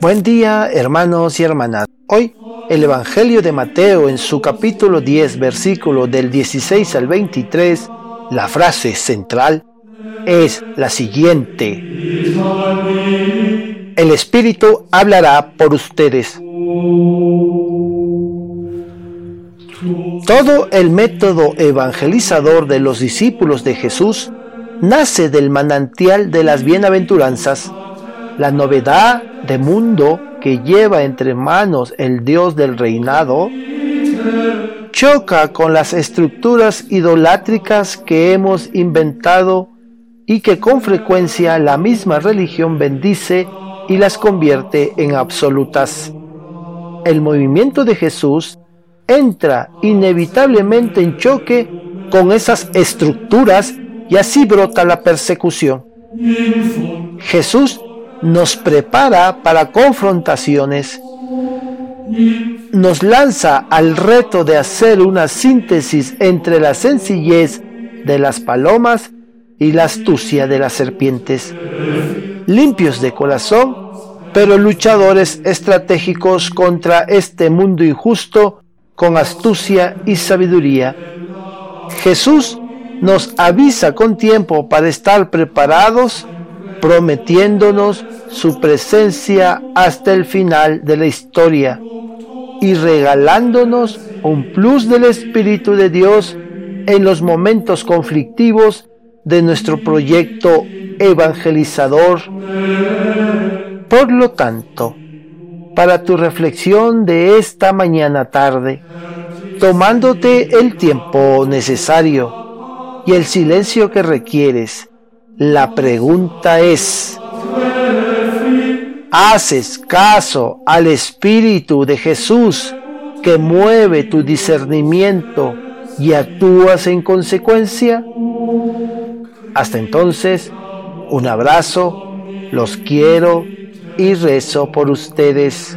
Buen día, hermanos y hermanas. Hoy el Evangelio de Mateo en su capítulo 10, versículo del 16 al 23, la frase central es la siguiente. El Espíritu hablará por ustedes. Todo el método evangelizador de los discípulos de Jesús nace del manantial de las bienaventuranzas, la novedad de mundo que lleva entre manos el Dios del reinado, choca con las estructuras idolátricas que hemos inventado y que con frecuencia la misma religión bendice y las convierte en absolutas. El movimiento de Jesús entra inevitablemente en choque con esas estructuras y así brota la persecución. Jesús nos prepara para confrontaciones, nos lanza al reto de hacer una síntesis entre la sencillez de las palomas y la astucia de las serpientes, limpios de corazón, pero luchadores estratégicos contra este mundo injusto con astucia y sabiduría. Jesús nos avisa con tiempo para estar preparados, prometiéndonos su presencia hasta el final de la historia y regalándonos un plus del Espíritu de Dios en los momentos conflictivos de nuestro proyecto evangelizador. Por lo tanto, para tu reflexión de esta mañana tarde, tomándote el tiempo necesario y el silencio que requieres, la pregunta es, ¿haces caso al Espíritu de Jesús que mueve tu discernimiento y actúas en consecuencia? Hasta entonces, un abrazo, los quiero y rezo por ustedes.